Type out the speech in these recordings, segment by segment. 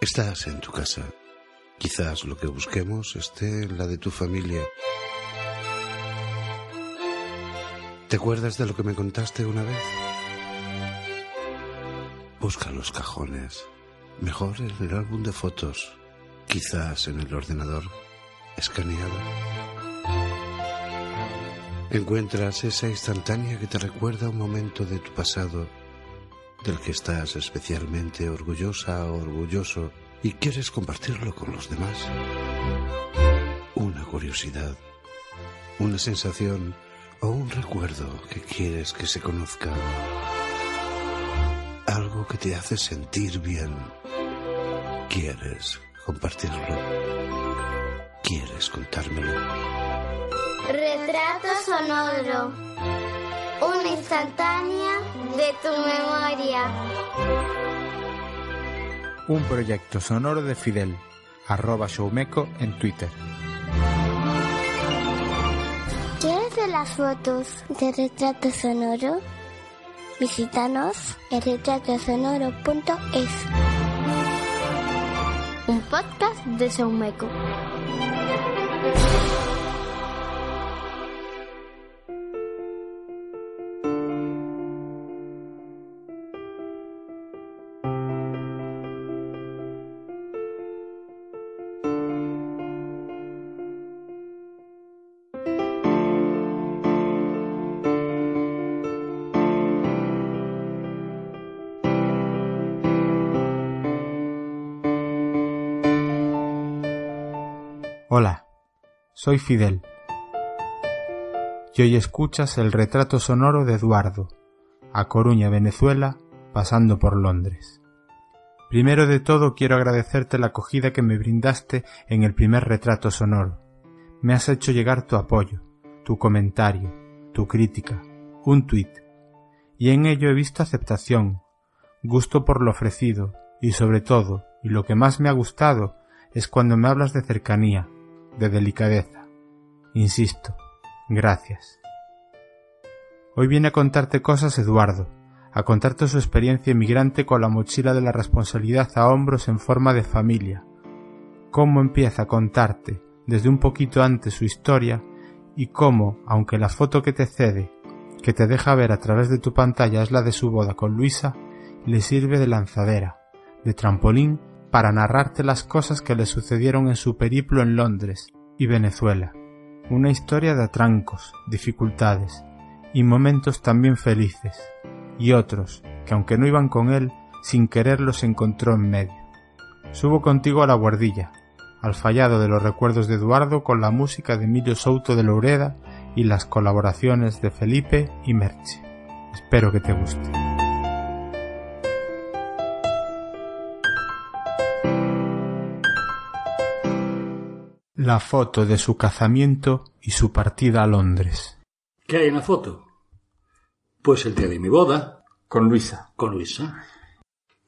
Estás en tu casa. Quizás lo que busquemos esté en la de tu familia. ¿Te acuerdas de lo que me contaste una vez? Busca los cajones. Mejor en el álbum de fotos. Quizás en el ordenador escaneado. Encuentras esa instantánea que te recuerda un momento de tu pasado del que estás especialmente orgullosa o orgulloso y quieres compartirlo con los demás. Una curiosidad, una sensación o un recuerdo que quieres que se conozca. Algo que te hace sentir bien. Quieres compartirlo. Quieres contármelo. Retrato sonoro. Una instantánea de tu memoria. Un proyecto sonoro de Fidel, arroba showmeco en Twitter. ¿Quieres ver las fotos de retrato sonoro? Visítanos en retratosonoro.es. Un podcast de Showmeco. Hola, soy Fidel. Y hoy escuchas el retrato sonoro de Eduardo, a Coruña, Venezuela, pasando por Londres. Primero de todo quiero agradecerte la acogida que me brindaste en el primer retrato sonoro. Me has hecho llegar tu apoyo, tu comentario, tu crítica, un tuit, y en ello he visto aceptación, gusto por lo ofrecido, y sobre todo, y lo que más me ha gustado, es cuando me hablas de cercanía, de delicadeza. Insisto, gracias. Hoy viene a contarte cosas Eduardo, a contarte su experiencia inmigrante con la mochila de la responsabilidad a hombros en forma de familia, cómo empieza a contarte desde un poquito antes su historia y cómo, aunque la foto que te cede, que te deja ver a través de tu pantalla es la de su boda con Luisa, le sirve de lanzadera, de trampolín para narrarte las cosas que le sucedieron en su periplo en Londres y Venezuela. Una historia de atrancos, dificultades y momentos también felices, y otros que aunque no iban con él, sin querer los encontró en medio. Subo contigo a la guardilla, al fallado de los recuerdos de Eduardo con la música de Emilio Souto de Loureda y las colaboraciones de Felipe y Merche. Espero que te guste. La foto de su casamiento y su partida a Londres. ¿Qué hay en la foto? Pues el día de mi boda Con Luisa. con Luisa.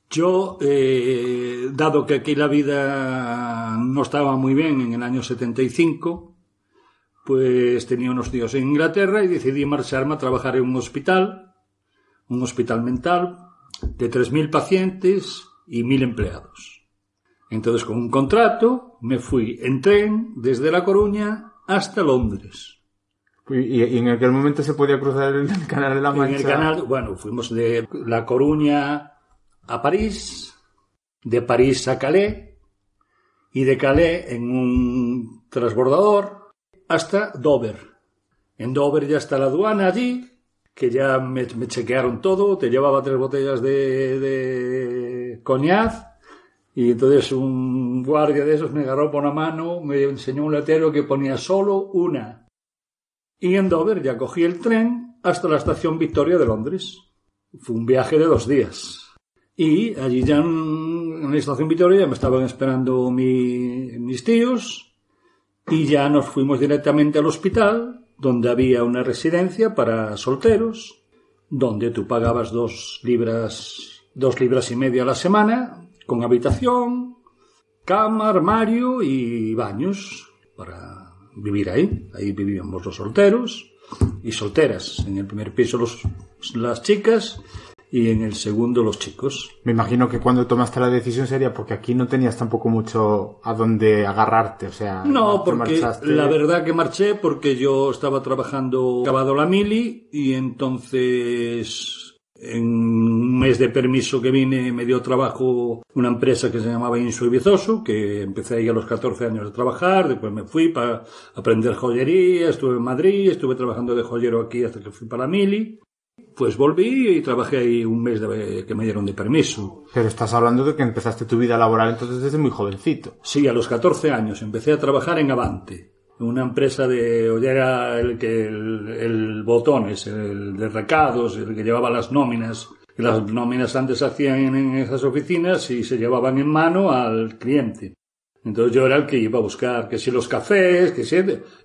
Yo, eh, dado que aquí la vida no estaba muy bien en el año 75, pues tenía unos tíos en Inglaterra y decidí marcharme a trabajar en un hospital, un hospital mental de 3.000 pacientes y 1.000 empleados. Entonces, con un contrato, me fui en tren desde La Coruña hasta Londres. Y, y en aquel momento se podía cruzar el canal de la En el canal, bueno, fuimos de La Coruña a París, de París a Calais y de Calais en un transbordador hasta Dover. En Dover ya está la aduana allí, que ya me, me chequearon todo, te llevaba tres botellas de, de coñaz y entonces un guardia de esos me agarró por una mano, me enseñó un letrero que ponía solo una. Y en Dover ya cogí el tren hasta la estación Victoria de Londres. Fue un viaje de dos días. Y allí ya en, en la estación Victoria ya me estaban esperando mi- mis tíos y ya nos fuimos directamente al hospital donde había una residencia para solteros donde tú pagabas dos libras, dos libras y media a la semana con habitación, cama, armario y baños para vivir ahí. Ahí vivíamos los solteros y solteras. En el primer piso los, las chicas y en el segundo los chicos. Me imagino que cuando tomaste la decisión sería porque aquí no tenías tampoco mucho a dónde agarrarte, o sea... No, porque marchaste- la verdad que marché porque yo estaba trabajando acabado la mili y entonces en mes de permiso que vine me dio trabajo una empresa que se llamaba Inso Ibizoso, que empecé ahí a los 14 años a trabajar, después me fui para aprender joyería, estuve en Madrid, estuve trabajando de joyero aquí hasta que fui para la mili. Pues volví y trabajé ahí un mes de, que me dieron de permiso. Pero estás hablando de que empezaste tu vida laboral entonces desde muy jovencito. Sí, a los 14 años empecé a trabajar en Avante, una empresa de, o ya era el que el, el botones, el de recados, el que llevaba las nóminas. Las nóminas antes se hacían en esas oficinas y se llevaban en mano al cliente. Entonces yo era el que iba a buscar, que si los cafés, que si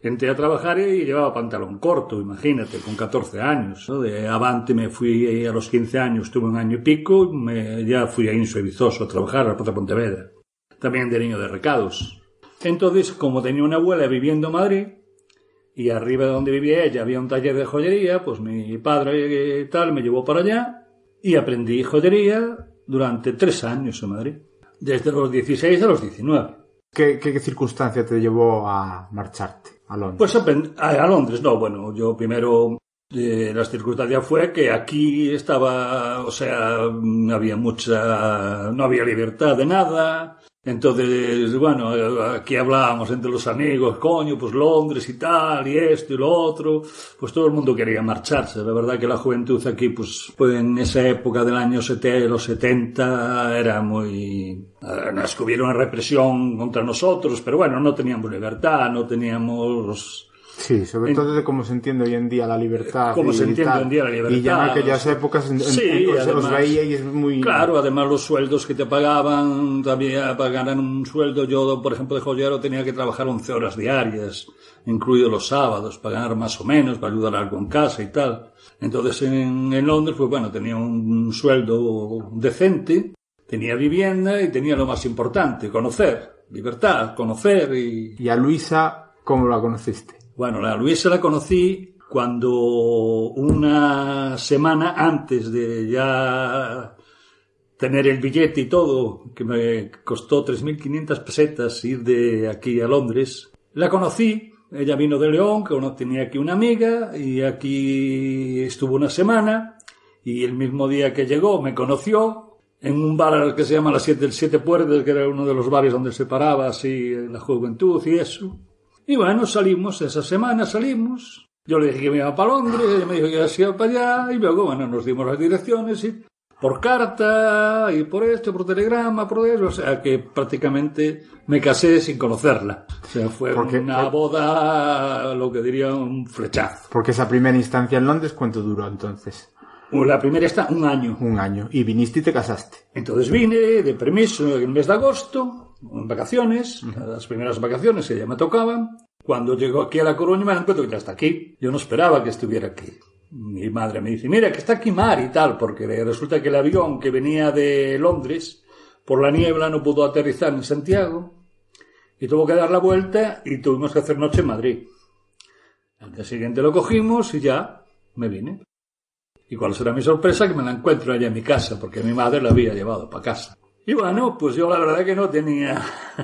entré a trabajar y llevaba pantalón corto, imagínate, con 14 años. ¿no? De Avante me fui a los 15 años, tuve un año y pico, me, ya fui a Inso Ibizoso a trabajar a la Plaza Pontevedra también de niño de recados. Entonces, como tenía una abuela viviendo en Madrid, y arriba de donde vivía ella había un taller de joyería, pues mi padre y tal me llevó para allá y aprendí joyería durante tres años en Madrid, desde los 16 a los 19. ¿Qué, qué, circunstancia te llevó a marcharte a Londres? Pues a, a Londres, no, bueno, yo primero eh, las circunstancias fue que aquí estaba, o sea, había mucha, no había libertad de nada. Entonces, bueno, aquí hablábamos entre los amigos, coño, pues Londres y tal, y esto y lo otro, pues todo el mundo quería marcharse. La verdad que la juventud aquí, pues, pues en esa época del año 70, los 70, era muy... eh, No es que hubiera una represión contra nosotros, pero bueno, no teníamos libertad, no teníamos... Sí, sobre En- todo de cómo se entiende hoy en día la libertad. Cómo y se entiende hoy en día la libertad, Y ya en aquellas épocas en- sí, en- os, os además- veía y es muy... Claro, además los sueldos que te pagaban, también pagaran un sueldo, yo por ejemplo de joyero tenía que trabajar 11 horas diarias, incluidos los sábados, para ganar más o menos, para ayudar algo en casa y tal. Entonces en, en Londres, pues bueno, tenía un sueldo decente, tenía vivienda y tenía lo más importante, conocer, libertad, conocer y... Y a Luisa, ¿cómo la conociste? Bueno, la Luisa la conocí cuando una semana antes de ya tener el billete y todo, que me costó 3.500 pesetas ir de aquí a Londres, la conocí. Ella vino de León, que uno tenía aquí una amiga, y aquí estuvo una semana, y el mismo día que llegó me conoció en un bar que se llama Las Siete, el Siete Puertas, que era uno de los bares donde se paraba así la juventud y eso. Y bueno, salimos, esa semana salimos. Yo le dije que me iba para Londres, ella me dijo que se iba para allá, y luego, bueno, nos dimos las direcciones, y por carta, y por esto, por telegrama, por eso, o sea que prácticamente me casé sin conocerla. O sea, fue Porque- una boda, lo que diría un flechazo. Porque esa primera instancia en Londres, ¿cuánto duró entonces? La primera está un año. Un año. Y viniste y te casaste. Entonces vine de permiso en el mes de agosto, vacaciones, las primeras vacaciones que ya me tocaban. Cuando llego aquí a La Coruña me encuentro que ya está aquí. Yo no esperaba que estuviera aquí. Mi madre me dice, mira, que está aquí Mar y tal, porque resulta que el avión que venía de Londres, por la niebla no pudo aterrizar en Santiago y tuvo que dar la vuelta y tuvimos que hacer noche en Madrid. Al día siguiente lo cogimos y ya me vine. Y cuál será mi sorpresa que me la encuentro allá en mi casa, porque mi madre la había llevado para casa. Y bueno, pues yo la verdad que no tenía,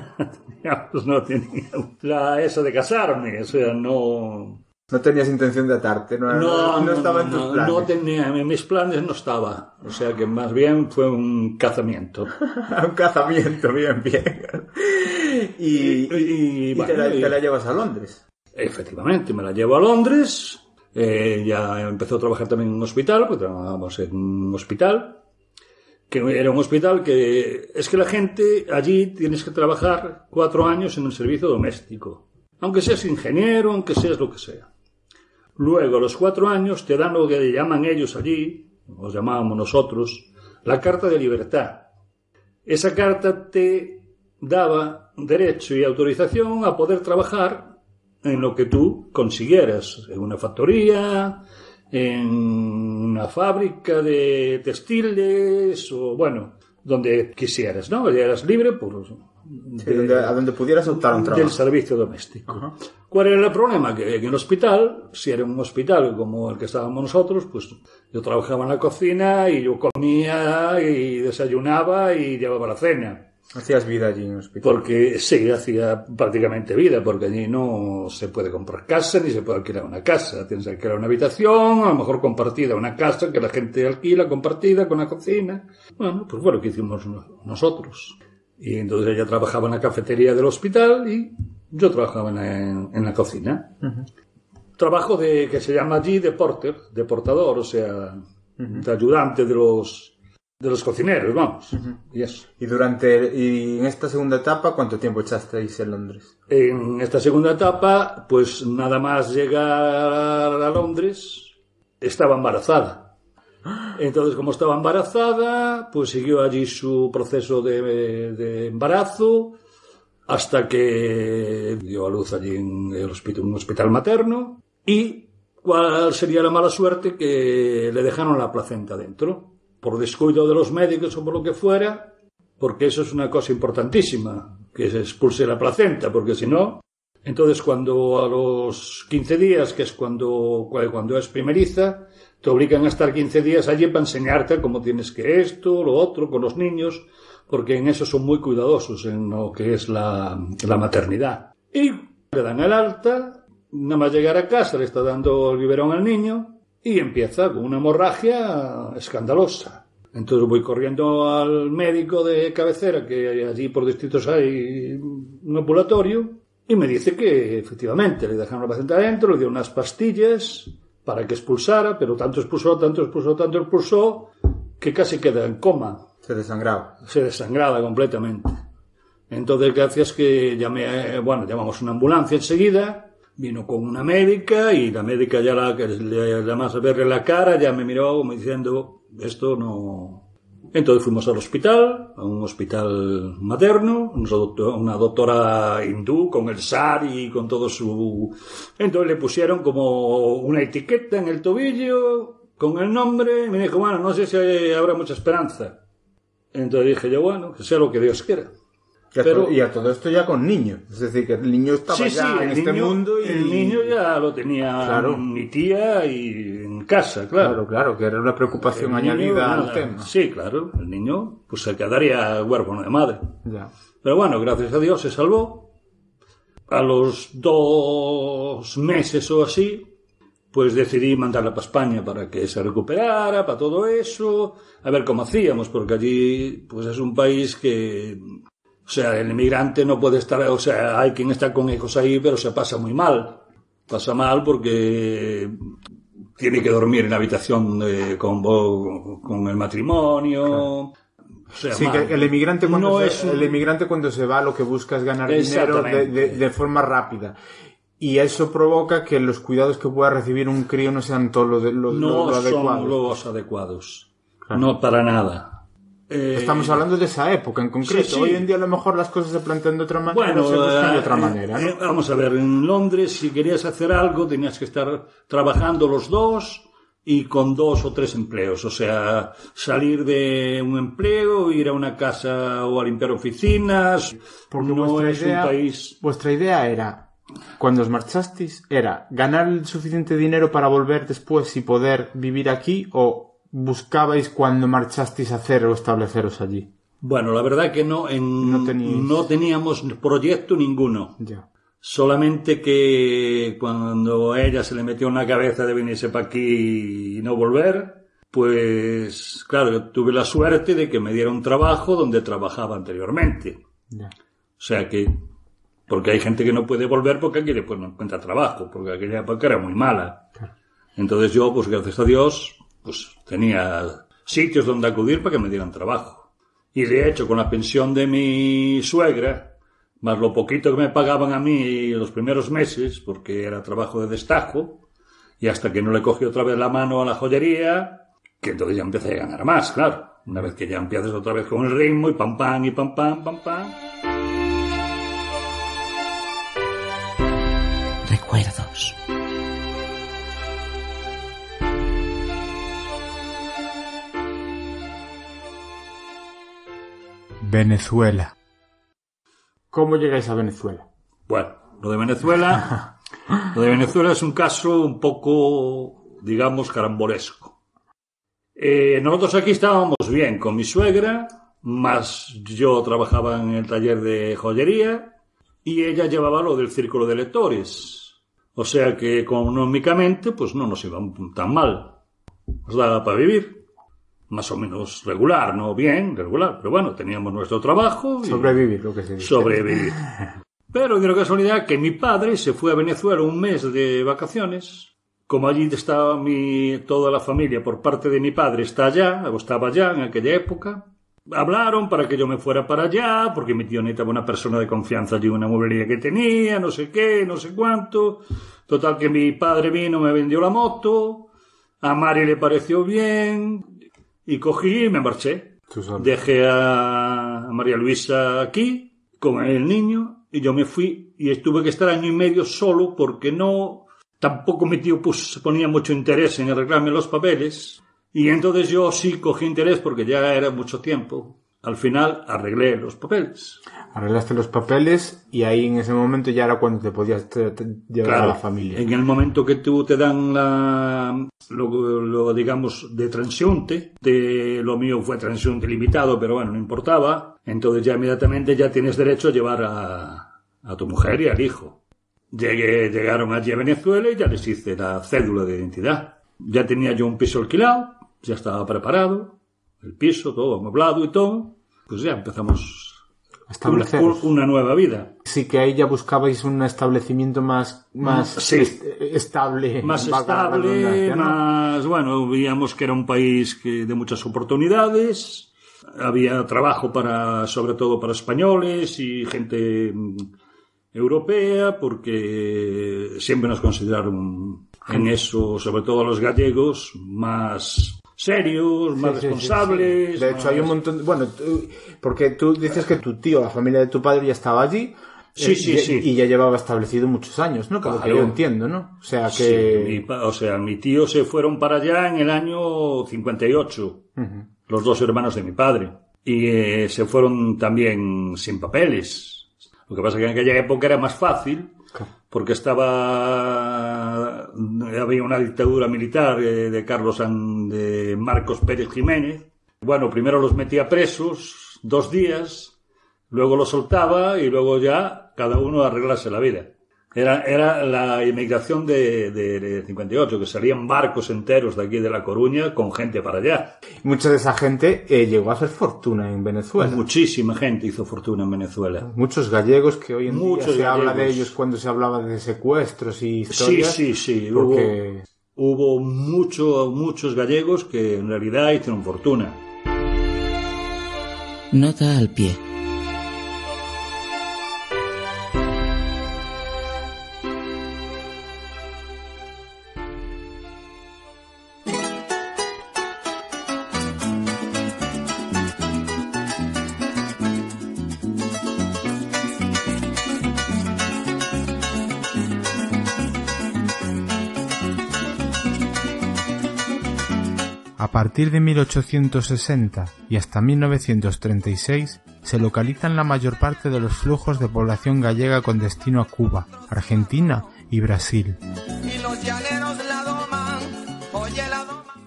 digamos, no tenía la, eso de casarme, o sea, no, No tenías intención de atarte, no, no, no, estaba en tus no, planes. no tenía, en mis planes no estaba, o sea que más bien fue un cazamiento. Un cazamiento, bien, bien. Y, Y, y y, te, la, y- te la llevas a Londres. Efectivamente, me la llevo a Londres. eh, ya empezó a trabajar también en un hospital, porque trabajábamos en un hospital, que era un hospital que es que la gente allí tienes que trabajar cuatro años en el servicio doméstico, aunque seas ingeniero, aunque seas lo que sea. Luego, a los cuatro años, te dan lo que llaman ellos allí, os llamábamos nosotros, la carta de libertad. Esa carta te daba derecho y autorización a poder trabajar en lo que tú consiguieras, en una factoría, en una fábrica de textiles o bueno, donde quisieras, ¿no? Eras libre por Sí, donde- a donde pudieras optar un trabajo. del servicio doméstico. ¿Cuál era el problema? Que en el hospital, si era un hospital como el que estábamos nosotros, pues yo trabajaba en la cocina y yo comía y desayunaba y llevaba la cena. Hacías vida allí en el hospital. Porque sí, hacía prácticamente vida, porque allí no se puede comprar casa ni se puede alquilar una casa. Tienes que alquilar una habitación, a lo mejor compartida, una casa que la gente alquila compartida con la cocina. Bueno, pues fue lo que hicimos no- nosotros. Y entonces ella trabajaba en la cafetería del hospital y yo trabajaba en, la- en la cocina. Trabajo de, que se llama allí de porter, de portador, o sea, de ayudante de los, de los cocineros, vamos. Y eso. Y durante y en esta segunda etapa, ¿cuánto tiempo echasteis en Londres? En esta segunda etapa, pues nada más llegar a Londres, estaba embarazada. Entonces, como estaba embarazada, pues siguió allí su proceso de, de embarazo hasta que dio a luz allí en el hospital, un hospital materno. Y cuál sería la mala suerte que le dejaron la placenta dentro, por descuido de los médicos o por lo que fuera, porque eso es una cosa importantísima, que se expulse la placenta, porque si no, entonces cuando a los 15 días, que es cuando, cuando es primeriza, te obligan a estar 15 días allí para enseñarte cómo tienes que esto, lo otro, con los niños, porque en eso son muy cuidadosos en lo que es la, la maternidad. Y le dan el alta, nada más llegar a casa le está dando el biberón al niño y empieza con una hemorragia escandalosa. Entonces voy corriendo al médico de cabecera, que allí por distritos hay un ambulatorio, y me dice que efectivamente le dejaron la placenta adentro, le dieron unas pastillas para que expulsara, pero tanto expulsó, tanto expulsó, tanto expulsó, que casi queda en coma Se desangraba. se desangraba completamente. Entonces, gracias que llamé, bueno, llamamos una ambulancia enseguida, vino con una médica y la médica ya la le llamas a verle la cara, ya me miró como diciendo, esto no... Entonces fuimos al hospital, a un hospital materno, una doctora, hindú con el sari con todo su... Entonces le pusieron como una etiqueta en el tobillo con el nombre y me dijo, bueno, no sé si habrá mucha esperanza. Entonces dije yo, bueno, que sea lo que Dios quiera. Y a, Pero- to- y a todo esto ya con niños. Es decir, que el niño estaba Sí, ya sí, en este niño, mundo y... el niño ya lo tenía Claro. mi tía y en casa, Claro, claro. claro, que era una preocupación El niño, añadida al tema. Sí, claro, el niño pues se quedaría huérfano de madre. Ya. Pero bueno, gracias a Dios se salvó. A los dos meses o así, pues decidí mandarla para España para que se recuperara, para todo eso, a ver cómo hacíamos, porque allí pues es un país que, sea, el inmigrante no puede estar, o sea, hay quien está con hijos ahí, pero se pasa muy mal. Pasa mal porque tiene que dormir en la habitación de- con, con el matrimonio. O sea, Sí, mal. que el emigrante, cuando No se, es un- el emigrante cuando se va lo que busca es ganar dinero de, Exactamente. de- de forma rápida. Y eso provoca que los cuidados que pueda recibir un crío no sean todo lo, de, lo, lo- no son los adecuados. Claro. No para nada. Eh, Estamos hablando de esa época en concreto. sí, sí. Hoy en día a lo mejor las cosas se plantean de otra manera, Bueno, se buscan de otra eh, manera. ¿no? eh, vamos a ver, en Londres si querías hacer algo tenías que estar trabajando los dos y con dos o tres empleos. O sea, salir de un empleo, ir a una casa o a limpiar oficinas. Porque no es idea- un país... Vuestra idea era, cuando os marchasteis, era ganar el suficiente dinero para volver después y poder vivir aquí o buscabais cuando marchasteis hacer o estableceros allí. Bueno, la verdad que no, en, No teníamos proyecto ninguno. Ya. Solamente que cuando a ella se le metió en la cabeza de venirse para aquí y no volver, pues claro, yo tuve la suerte de que me diera un trabajo donde trabajaba anteriormente. Ya. O sea que, porque hay gente que no puede volver porque aquí después no encuentra trabajo, porque aquella época era muy mala. Entonces yo, pues gracias a Dios, pues tenía sitios donde acudir para que me dieran trabajo. Y de hecho, con la pensión de mi suegra, más lo poquito que me pagaban a mí los primeros meses, porque era trabajo de destajo, y hasta que no le cogí otra vez la mano a la joyería, que entonces ya empecé a ganar más, claro. Una vez que ya empiezas otra vez con el ritmo y pam pam y pam pam, pam pam. Recuerdos. Venezuela. ¿Cómo llegáis a Venezuela? Bueno, lo de Venezuela, lo de Venezuela es un caso un poco, digamos, carambolesco. Eh, nosotros aquí estábamos bien con mi suegra, más yo trabajaba en el taller de joyería y ella llevaba lo del círculo de lectores. O sea que económicamente, pues no nos iba tan mal. Nos daba para vivir. Más o menos regular, no bien, regular. Pero bueno, teníamos nuestro trabajo. y- Sobrevivir, lo que se dice. sobrevivir. Pero de la casualidad que mi padre se fue a Venezuela un mes de vacaciones. Como allí estaba mi, toda la familia por parte de mi padre, está allá, o estaba allá en aquella época. Hablaron para que yo me fuera para allá, porque mi tío necesitaba una persona de confianza allí, una mueblería que tenía, no sé qué, no sé cuánto. Total que mi padre vino, me vendió la moto, a Mari le pareció bien, y cogí y me marché. Dejé a María Luisa aquí con el niño y yo me fui y tuve que estar año y medio solo porque no, tampoco mi tío pues, ponía mucho interés en arreglarme los papeles y entonces yo sí cogí interés porque ya era mucho tiempo. Al final arreglé los papeles. Arreglaste los papeles y ahí en ese momento ya era cuando te podías te- te- llevar a la familia. En el momento que tú te dan la, lo, lo, digamos, de transiunte, de lo mío fue transiunte limitado, pero bueno, no importaba, entonces ya inmediatamente ya tienes derecho a llevar a, a tu mujer y al hijo. Llegué, llegaron allí a Venezuela y ya les hice la cédula de identidad. Ya tenía yo un piso alquilado, ya estaba preparado, el piso, todo amueblado y todo. Pues ya empezamos una, Estableceros. una nueva vida. Sí que ahí ya buscabais un establecimiento más, más Sí. est- estable. más estable, más, bueno, veíamos que era un país que, de muchas oportunidades, había trabajo para, sobre todo para españoles y gente mm, europea, porque siempre nos consideraron en eso, sobre todo los gallegos, más serios, más Sí, sí, sí, responsables. sí. De hecho, hay un montón. de- Bueno, tú- porque tú dices que tu tío, la familia de tu padre ya estaba allí. Sí, eh, sí, y, sí. Y ya llevaba establecido muchos años, ¿no? Lo que Claro. yo entiendo, ¿no? O sea que. mi o sea, mi tío se fueron para allá en el año 58. Ujú. los dos hermanos de mi padre. Y eh, se fueron también sin papeles. Lo que pasa es que en aquella época era más fácil, porque estaba. Había una dictadura militar de Carlos de Marcos Pérez Jiménez. Bueno, primero los metía presos dos días, luego los soltaba y luego ya cada uno a arreglarse la vida. Era, era la inmigración de, de, de 58, que salían barcos enteros de aquí de La Coruña con gente para allá. Mucha de esa gente eh, llegó a hacer fortuna en Venezuela. Muchísima gente hizo fortuna en Venezuela. Muchos gallegos que hoy en Muchos día se habla de gallegos. ellos cuando se hablaba de secuestros y Sí, historias. sí, sí. Porque Hubo, hubo mucho, muchos gallegos que en realidad hicieron fortuna. Nota al pie. Partir de 1860 y hasta 1936 se localizan la mayor parte de los flujos de población gallega con destino a Cuba, Argentina y Brasil.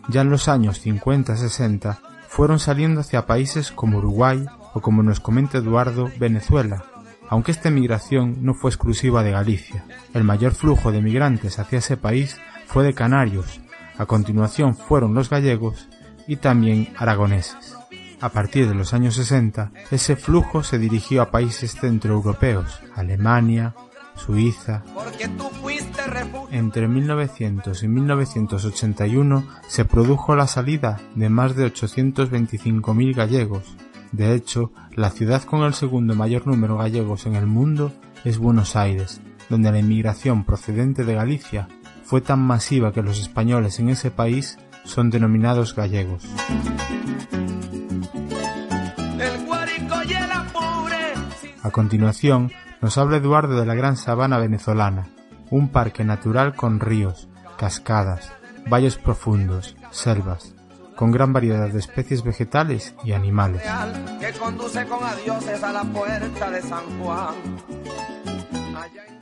Ya en los años 50-60 fueron saliendo hacia países como Uruguay o como nos comenta Eduardo, Venezuela, aunque esta migración no fue exclusiva de Galicia. El mayor flujo de migrantes hacia ese país fue de Canarios, a continuación fueron los gallegos y también aragoneses. A partir de los años 60, ese flujo se dirigió a países centroeuropeos, Alemania, Suiza. Entre 1900 y 1981 se produjo la salida de más de 825.000 gallegos. De hecho, la ciudad con el segundo mayor número de gallegos en el mundo es Buenos Aires, donde la inmigración procedente de Galicia fue tan masiva que los españoles en ese país son denominados gallegos. A continuación, nos habla Eduardo de la Gran Sabana venezolana, un parque natural con ríos, cascadas, valles profundos, selvas. con gran variedad de especies vegetales y animales.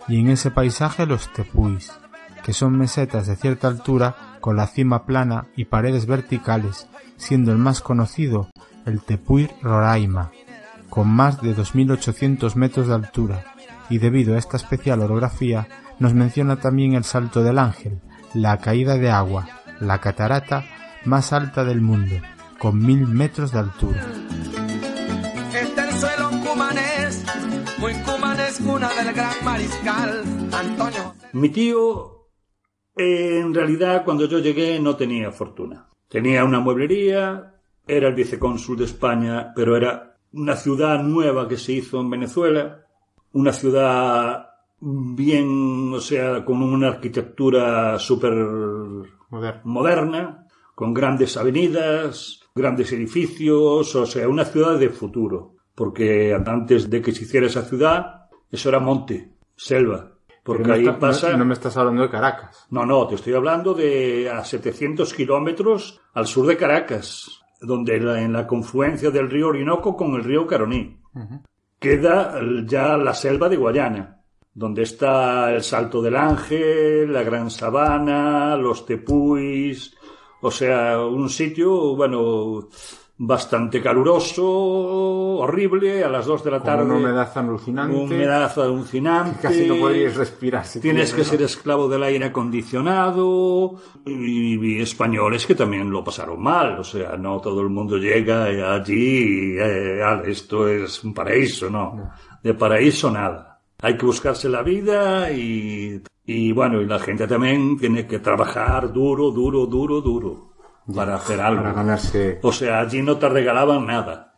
Y en ese paisaje los tepuis, que son mesetas de cierta altura con la cima plana y paredes verticales, siendo el más conocido el tepuy Roraima, con más de 2.800 metros de altura, y debido a esta especial orografía nos menciona también el Salto del Ángel, la caída de agua, la catarata más alta del mundo, con mil metros de altura. Este el suelo cumanés, muy cumanés, cuna del gran mariscal Antonio. Mi tío, en realidad, cuando yo llegué no tenía fortuna. Tenía una mueblería, era el vicecónsul de España, pero era una ciudad nueva que se hizo en Venezuela, una ciudad bien, o sea, con una arquitectura súper moderna, con grandes avenidas, grandes edificios, o sea, una ciudad de futuro. Porque antes de que se hiciera esa ciudad, eso era monte, selva. Porque no ahí está- pasa... no- no me estás hablando de Caracas. No, no, te estoy hablando de a 700 kilómetros al sur de Caracas, donde la- en la confluencia del río Orinoco con el río Caroní queda ya la selva de Guayana, donde está el Salto del Ángel, la Gran Sabana, los tepuis, o sea, un sitio, bueno, bastante caluroso, horrible, a las 2 de la Con tarde. una humedad alucinante. Humedad alucinante. Casi no podrías respirar. si Tienes que ¿no? ser esclavo del aire acondicionado y, y españoles que también lo pasaron mal. O sea, no todo el mundo llega allí y eh, "Ale, esto es un paraíso, no. De paraíso nada. Hay que buscarse la vida y, y bueno, y la gente también tiene que trabajar duro, duro, duro, duro para hacer algo. Para ganarse. O sea, allí no te regalaban nada.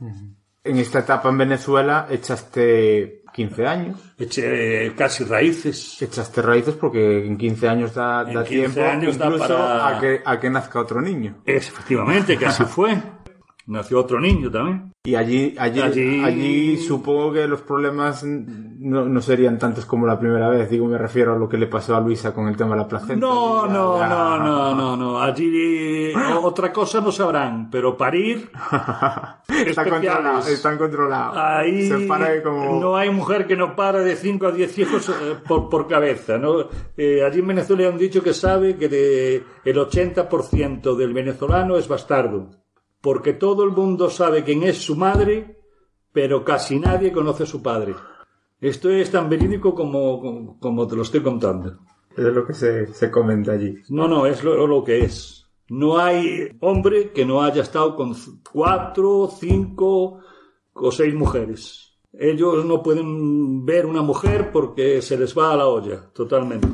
En esta etapa en Venezuela echaste 15 años. Eché casi raíces. Echaste raíces porque en 15 años da, da 15 tiempo años da incluso para- a, que, a que nazca otro niño. Es, efectivamente, así fue. Nació otro niño también. Y allí, allí, allí... Allí- supongo que los problemas no, no serían tantos como la primera vez. Digo, me refiero a lo que le pasó a Luisa con el tema de la placenta. No, Ya, no, ya. no, no, no, no. Allí otra cosa no sabrán, pero parir Está controlado, están controlados. Ahí Se para como... no hay mujer que no para de 5 a 10 hijos eh, por, por cabeza. ¿no? Eh, allí en Venezuela han dicho que sabe que de- el 80% del venezolano es bastardo. Porque todo el mundo sabe quién es su madre, pero casi nadie conoce a su padre. Esto es tan verídico como, como, te lo estoy contando. Es lo que se, se comenta allí. No, no, es lo, lo que es. No hay hombre que no haya estado con cuatro, cinco o seis mujeres. Ellos no pueden ver una mujer porque se les va a la olla, totalmente.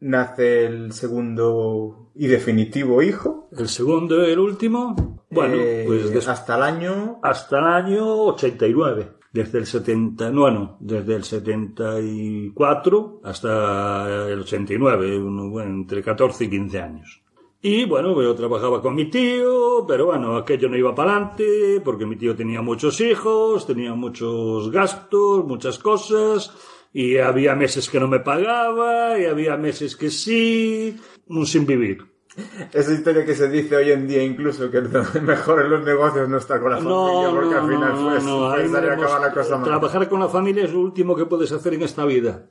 Nace el segundo y definitivo hijo. El segundo y el último, bueno, Eh, pues hasta el año hasta el año 89. Desde el 70, no, no, desde el 74 hasta el 89, uno, bueno, entre 14 y 15 años. Y bueno, yo trabajaba con mi tío, pero bueno, aquello no iba para adelante, porque mi tío tenía muchos hijos, tenía muchos gastos, muchas cosas, y había meses que no me pagaba, y había meses que sí, un sin vivir. Esa historia que se dice hoy en día incluso que mejor en los negocios no estar con la familia No, porque al final no, pues, no, acabar la cosa mal. Trabajar con la familia es lo último que puedes hacer en esta vida.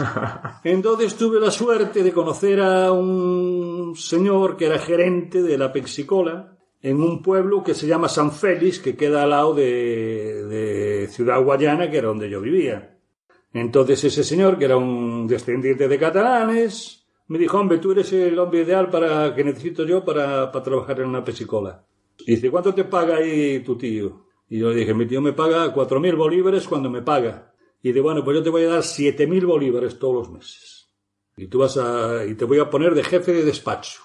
Entonces tuve la suerte de conocer a un señor que era gerente de la Pexicola en un pueblo que se llama San Félix, que queda al lado de, de Ciudad Guayana, que era donde yo vivía. Entonces ese señor, que era un descendiente de catalanes, me dijo, hombre, tú eres el hombre ideal para que necesito yo para, para trabajar en una pesicola. Y dice, ¿cuánto te paga ahí tu tío? Y yo le dije, mi tío me paga cuatro mil bolívares cuando me paga. Y dice, bueno, pues yo te voy a dar siete mil bolívares todos los meses. Y tú vas a, y te voy a poner de jefe de despacho.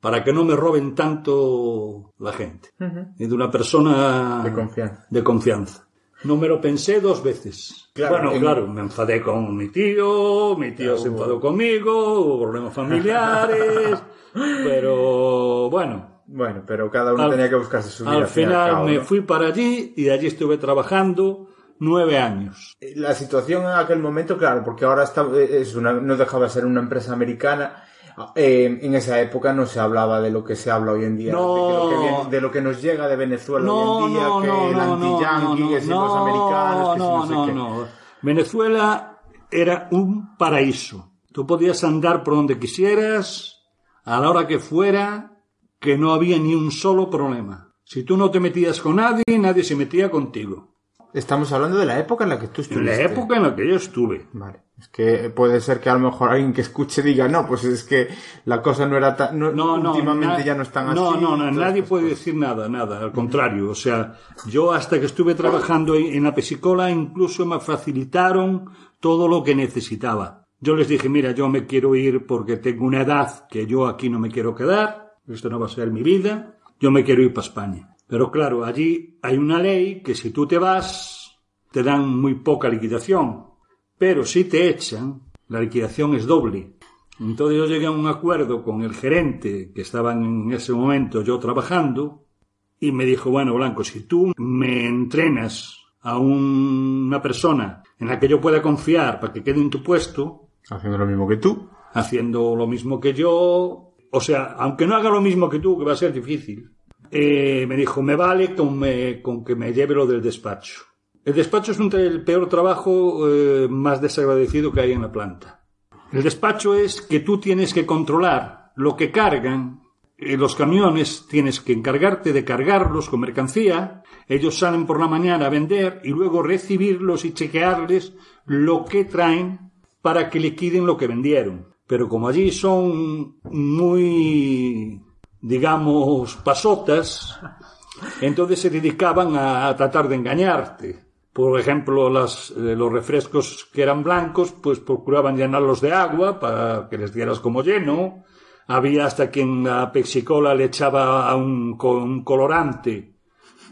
Para que no me roben tanto la gente. Y de una persona De confianza. de confianza. No me lo pensé dos veces. Claro, bueno, en- claro, me enfadé con mi tío, mi tío se enfadó conmigo, hubo problemas familiares, pero bueno, Bueno, pero cada uno Al- tenía que buscarse su vida. al final me fui para allí y allí estuve trabajando nueve años. La situación en aquel momento, claro, porque ahora está, es una, no dejaba de ser una empresa americana. Eh, en esa época no se hablaba de lo que se habla hoy en día, No. de, que lo que viene- de lo que nos llega de Venezuela hoy en día, que el anti-yankee, que si los americanos, que si no, sé no, qué. no. Venezuela era un paraíso. Tú podías andar por donde quisieras, a la hora que fuera, que no había ni un solo problema. Si tú no te metías con nadie, nadie se metía contigo. Estamos hablando de la época en la que tú estuviste. la época en la que yo estuve. Vale. Es que puede ser que a lo mejor alguien que escuche diga, no, pues es que la cosa no era tan... No, No, no, últimamente ya no están así. No, no, no, nadie puede decir nada, nada, al contrario. O sea, yo hasta que estuve trabajando en la pesicola incluso me facilitaron todo lo que necesitaba. Yo les dije, mira, yo me quiero ir porque tengo una edad que yo aquí no me quiero quedar, esto no va a ser mi vida, yo me quiero ir para España. Pero claro, allí hay una ley que si tú te vas, te dan muy poca liquidación. Pero si te echan, la liquidación es doble. Entonces yo llegué a un acuerdo con el gerente que estaba en ese momento yo trabajando y me dijo, bueno, Blanco, si tú me entrenas a un- una persona en la que yo pueda confiar para que quede en tu puesto, Haciendo lo mismo que tú. haciendo lo mismo que yo, o sea, aunque no haga lo mismo que tú, que va a ser difícil, eh, me dijo, me vale con, que me lleve lo del despacho. El despacho es un, el peor trabajo eh, más desagradecido que hay en la planta. El despacho es que tú tienes que controlar lo que cargan eh, los camiones, tienes que encargarte de cargarlos con mercancía, ellos salen por la mañana a vender y luego recibirlos y chequearles lo que traen para que liquiden lo que vendieron. Pero como allí son muy, digamos, pasotas, entonces se dedicaban a, a tratar de engañarte. Por ejemplo, las, eh, los refrescos que eran blancos, pues procuraban llenarlos de agua para que les dieras como lleno. Había hasta quien la pexicola le echaba a un, co- un colorante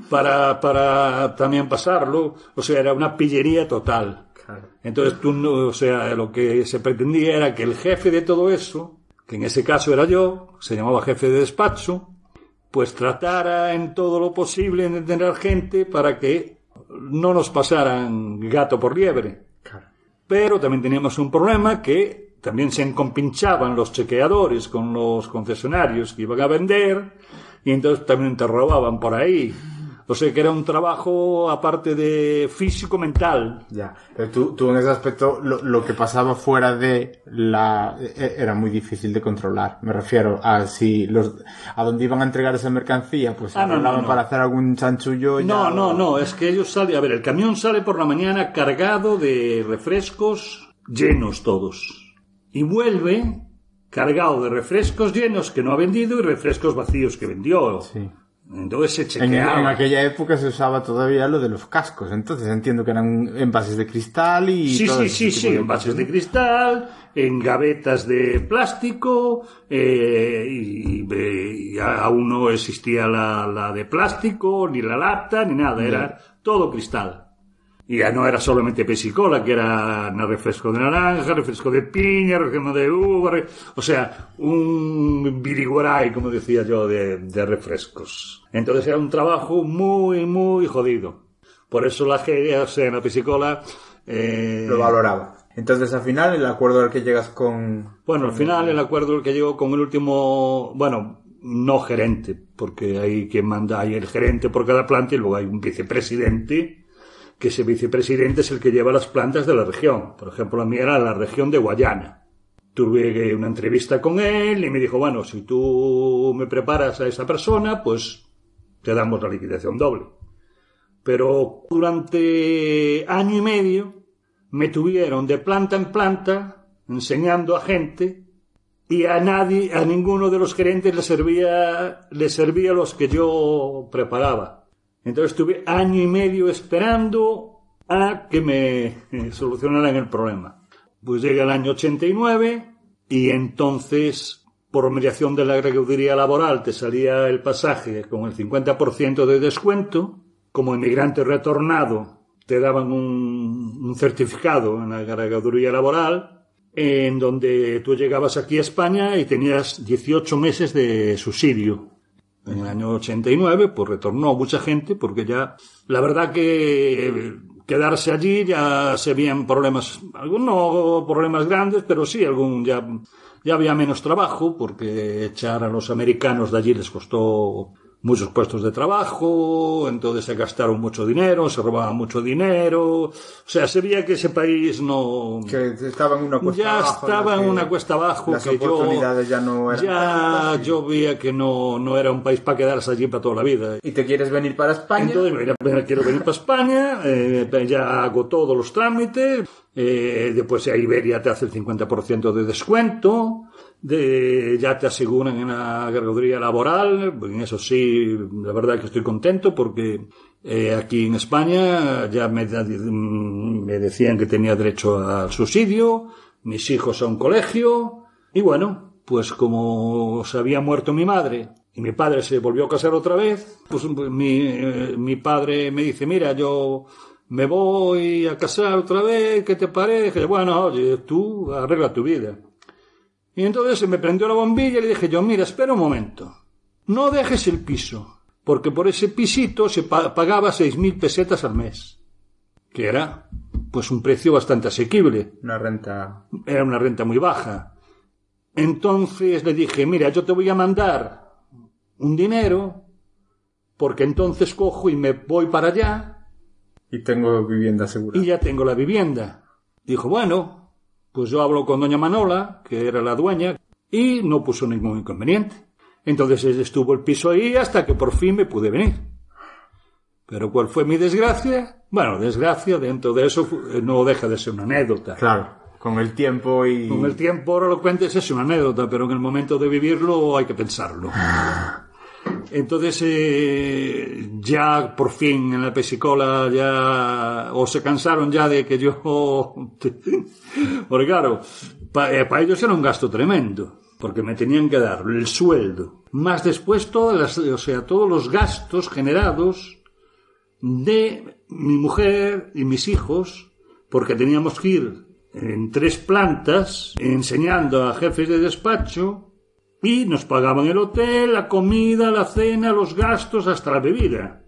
para, para también pasarlo. O sea, era una pillería total. Entonces tú no, o sea, lo que se pretendía era que el jefe de todo eso, que en ese caso era yo, se llamaba jefe de despacho, pues tratara en todo lo posible de tener gente para que no nos pasaran gato por liebre. Pero también teníamos un problema que también se encompinchaban los chequeadores con los concesionarios que iban a vender y entonces también te robaban por ahí. O sea que era un trabajo aparte de físico-mental. Ya, pero tú, tú en ese aspecto lo, lo que pasaba fuera de la e- era muy difícil de controlar. Me refiero a si los a dónde iban a entregar esa mercancía, pues Ah, no, no, no. para hacer algún chanchullo. ya- No, no, no, es que ellos salen, a ver, el camión sale por la mañana cargado de refrescos llenos todos. Y vuelve cargado de refrescos llenos que no ha vendido y refrescos vacíos que vendió. Sí. Entonces se En, chequeaba. en aquella época se usaba todavía lo de los cascos, entonces entiendo que eran envases de cristal y Sí, todo sí, sí, sí, de en bases cosas, de cristal, en gavetas de plástico, eh, y, y- y aún no existía la, la de plástico, ni la lata, ni nada, era todo cristal. Y ya no era solamente pesicola, que era refresco de naranja, refresco de piña, refresco de uva, o sea, un biriguaray, como decía yo, de, de refrescos. Entonces era un trabajo muy, muy jodido. Por eso la gente, o sea, en la pesicola, eh, Lo valoraba. Entonces al final el acuerdo al que llegas con... bueno, al final el acuerdo el que llegó con el último, bueno, no gerente, porque hay quien manda, hay el gerente por cada planta y luego hay un vicepresidente, que ese vicepresidente es el que lleva las plantas de la región. Por ejemplo, la mía era la región de Guayana. Tuve una entrevista con él y me dijo, bueno, si tú me preparas a esa persona, pues te damos la liquidación doble. Pero durante año y medio me tuvieron de planta en planta enseñando a gente y a nadie, a ninguno de los gerentes le servía, le servía los que yo preparaba. Entonces estuve año y medio esperando a que me eh, solucionaran el problema. Pues llega el año 89 y entonces, por mediación de la agregaduría laboral, te salía el pasaje con el 50% de descuento. Como inmigrante retornado, te daban un, certificado en la agregaduría laboral en donde tú llegabas aquí a España y tenías 18 meses de subsidio. En el año 89, pues retornó mucha gente porque ya, la verdad que, quedarse allí ya se veían problemas, no problemas grandes, pero sí algún ya, ya había menos trabajo porque echar a los americanos de allí les costó muchos puestos de trabajo, entonces se gastaron mucho dinero, se robaban mucho dinero, o sea, se veía que ese país no... Que estaba en una cuesta ya abajo. estaba en una cuesta abajo las que yo oportunidades ya no eran ya yo veía que no, no era un país para quedarse allí para toda la vida. ¿Y te quieres venir para España? Entonces, mira, quiero venir para España, eh, ya hago todos los trámites, eh, después a Iberia te hace el 50% de descuento, de, ya te aseguran en la gargaduría laboral, en eso sí, la verdad que estoy contento porque eh, aquí en España ya me, me decían que tenía derecho al subsidio, mis hijos a un colegio, y bueno, pues como se había muerto mi madre y mi padre se volvió a casar otra vez, pues mi, eh, mi padre me dice, mira, yo me voy a casar otra vez, ¿qué te parece? Bueno, oye, tú arregla tu vida. Y entonces me prendió la bombilla y le dije yo, mira, espera un momento, no dejes el piso, porque por ese pisito se pa- pagaba seis mil pesetas al mes, que era pues un precio bastante asequible Una renta... era una renta muy baja. Entonces le dije, mira, yo te voy a mandar un dinero, porque entonces cojo y me voy para allá Y tengo vivienda segura. y ya tengo la vivienda. Dijo, bueno, pues yo hablo con doña Manola, que era la dueña, y no puso ningún inconveniente. Entonces estuvo el piso ahí hasta que por fin me pude venir. Pero ¿cuál fue mi desgracia? Bueno, desgracia dentro de eso fu- no deja de ser una anécdota. Claro, con el tiempo y... Con el tiempo ahora lo cuentes es una anécdota, pero en el momento de vivirlo hay que pensarlo. Entonces eh, ya por fin en la pesicola ya o se cansaron ya de que yo porque claro para ellos era un gasto tremendo porque me tenían que dar el sueldo. Más después todas las o sea todos los gastos generados de mi mujer y mis hijos porque teníamos que ir en tres plantas enseñando a jefes de despacho y nos pagaban el hotel, la comida, la cena, los gastos, hasta la bebida.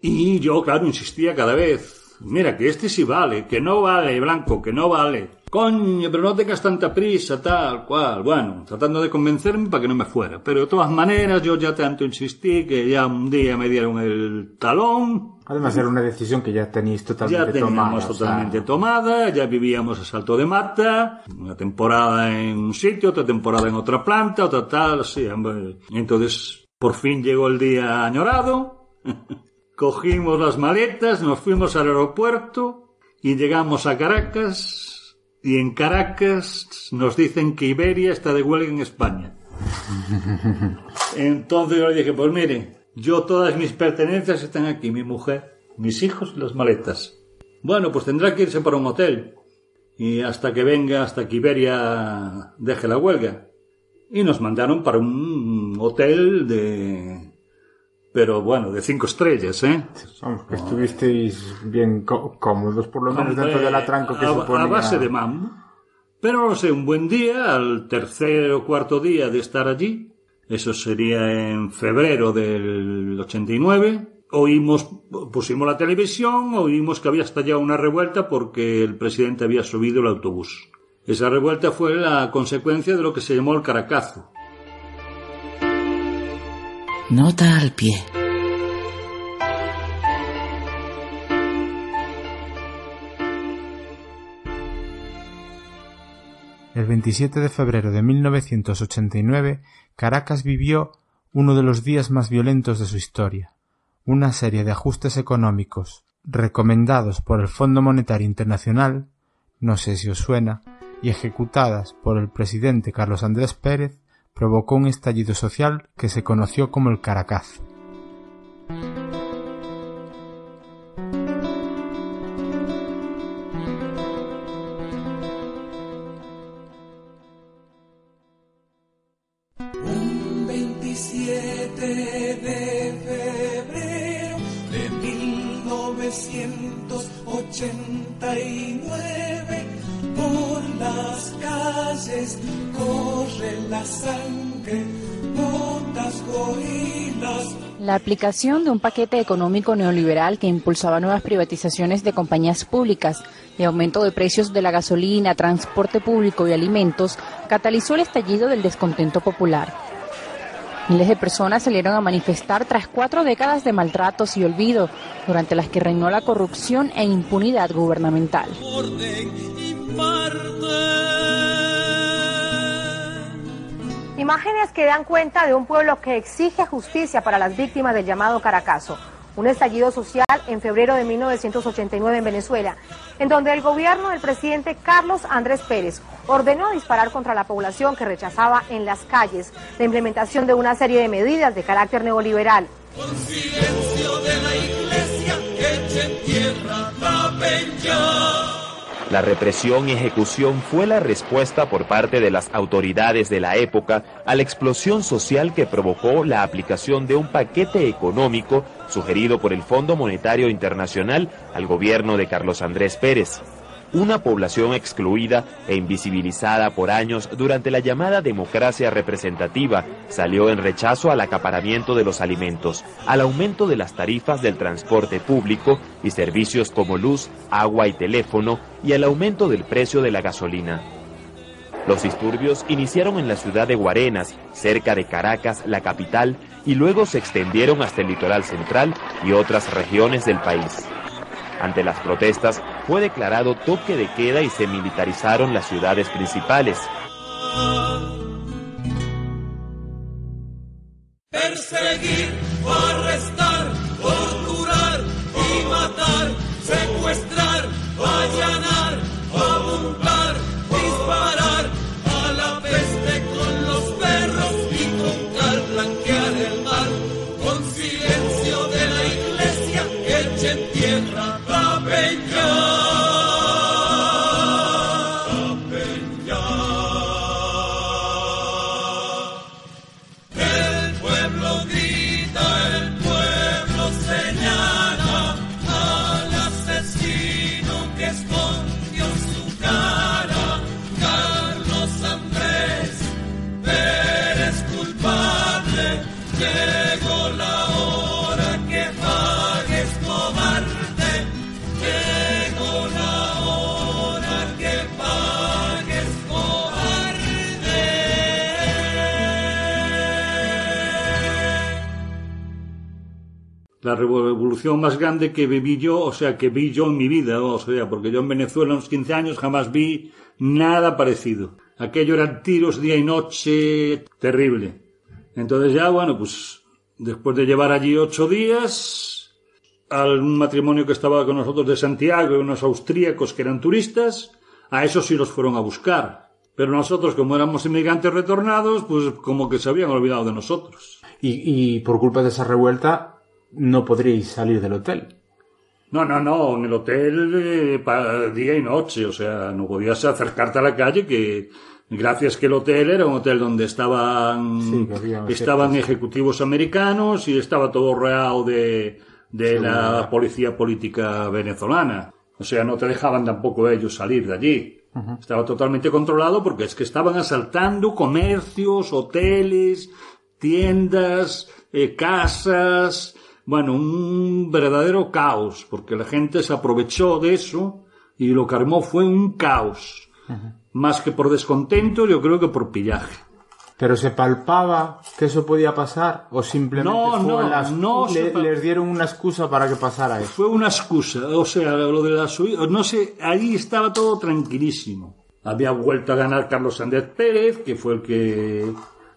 Y yo, claro, insistía cada vez. Mira, que este sí vale, que no vale, Blanco, que no vale. Coño, pero no tengas tanta prisa, tal, cual. Bueno, tratando de convencerme para que no me fuera. Pero de todas maneras, yo ya tanto insistí que ya un día me dieron el talón Además era una decisión que ya teníais ya totalmente teníamos tomada. o sea, totalmente tomada, ya vivíamos a Salto de Mata, una temporada en un sitio, otra temporada en otra planta, otra tal, sí, hombre. Entonces, por fin llegó el día añorado, cogimos las maletas, nos fuimos al aeropuerto y llegamos a Caracas, y en Caracas nos dicen que Iberia está de huelga en España. Entonces yo le dije, pues mire, yo todas mis pertenencias están aquí, mi mujer, mis hijos las maletas. Bueno, pues tendrá que irse para un hotel. Y hasta que venga, hasta que Iberia deje la huelga. Y nos mandaron para un hotel de... Pero bueno, de cinco estrellas, ¿eh? Vamos, que estuvisteis bien có- cómodos, por lo menos dentro del atranco que a, suponía... a base de mambo. Pero no sé, un buen día, al tercer o cuarto día de estar allí, eso sería en febrero del 89, oímos, pusimos la televisión, oímos que había estallado una revuelta porque el presidente había subido el autobús. Esa revuelta fue la consecuencia de lo que se llamó el caracazo. Nota al pie. El 27 de febrero de 1989, Caracas vivió uno de los días más violentos de su historia. Una serie de ajustes económicos recomendados por el Fondo Monetario Internacional, no sé si os suena, y ejecutadas por el presidente Carlos Andrés Pérez, provocó un estallido social que se conoció como el 27 de febrero de 1989 por las calles corre la sangre, botas gorilas, La aplicación de un paquete económico neoliberal que impulsaba nuevas privatizaciones de compañías públicas y aumento de precios de la gasolina, transporte público y alimentos catalizó el estallido del descontento popular. Miles de personas salieron a manifestar tras cuatro décadas de maltratos y olvido, durante las que reinó la corrupción e impunidad gubernamental. Imágenes que dan cuenta de un pueblo que exige justicia para las víctimas del llamado Caracazo, un estallido social en febrero de 1989 en Venezuela, en donde el gobierno del presidente Carlos Andrés Pérez ordenó disparar contra la población que rechazaba en las calles la implementación de una serie de medidas de carácter neoliberal. La represión y ejecución fue la respuesta por parte de las autoridades de la época a la explosión social que provocó la aplicación de un paquete económico sugerido por el Fondo Monetario Internacional al gobierno de Carlos Andrés Pérez una población excluida e invisibilizada por años durante la llamada democracia representativa, salió en rechazo al acaparamiento de los alimentos, al aumento de las tarifas del transporte público y servicios como luz, agua y teléfono, y al aumento del precio de la gasolina. Los disturbios iniciaron en la ciudad de Guarenas, cerca de Caracas, la capital, y luego se extendieron hasta el litoral central y otras regiones del país. Ante las protestas fue declarado toque de queda y se militarizaron las ciudades principales. La revolución más grande que viví yo, o sea, que vi yo en mi vida, o sea, porque yo en Venezuela a los 15 años jamás vi nada parecido. Aquello eran tiros día y noche, terrible. Entonces ya, bueno, pues después de llevar allí ocho días, al matrimonio que estaba con nosotros de Santiago y unos austríacos que eran turistas, a esos sí los fueron a buscar. Pero nosotros, como éramos inmigrantes retornados, pues como que se habían olvidado de nosotros. Y por culpa de esa revuelta no podríais salir del hotel. No, no, no, en el hotel eh, día y noche, o sea, no podías acercarte a la calle que gracias que el hotel era un hotel donde estaban Sí, estaban ejecutivos americanos y estaba todo rodeado de, de la policía política venezolana. O sea, no te dejaban tampoco ellos salir de allí. Estaba totalmente controlado porque es que estaban asaltando comercios, hoteles, tiendas, eh, casas, bueno, un verdadero caos, porque la gente se aprovechó de eso y lo que armó fue un caos. Más que por descontento, yo creo que por pillaje. Pero se palpaba que eso podía pasar o simplemente No, no, la- no le- les dieron una excusa para que pasara eso. Fue una excusa, o sea, lo de la sui- no sé, ahí estaba todo tranquilísimo. Había vuelto a ganar Carlos Andrés Pérez, que fue el que,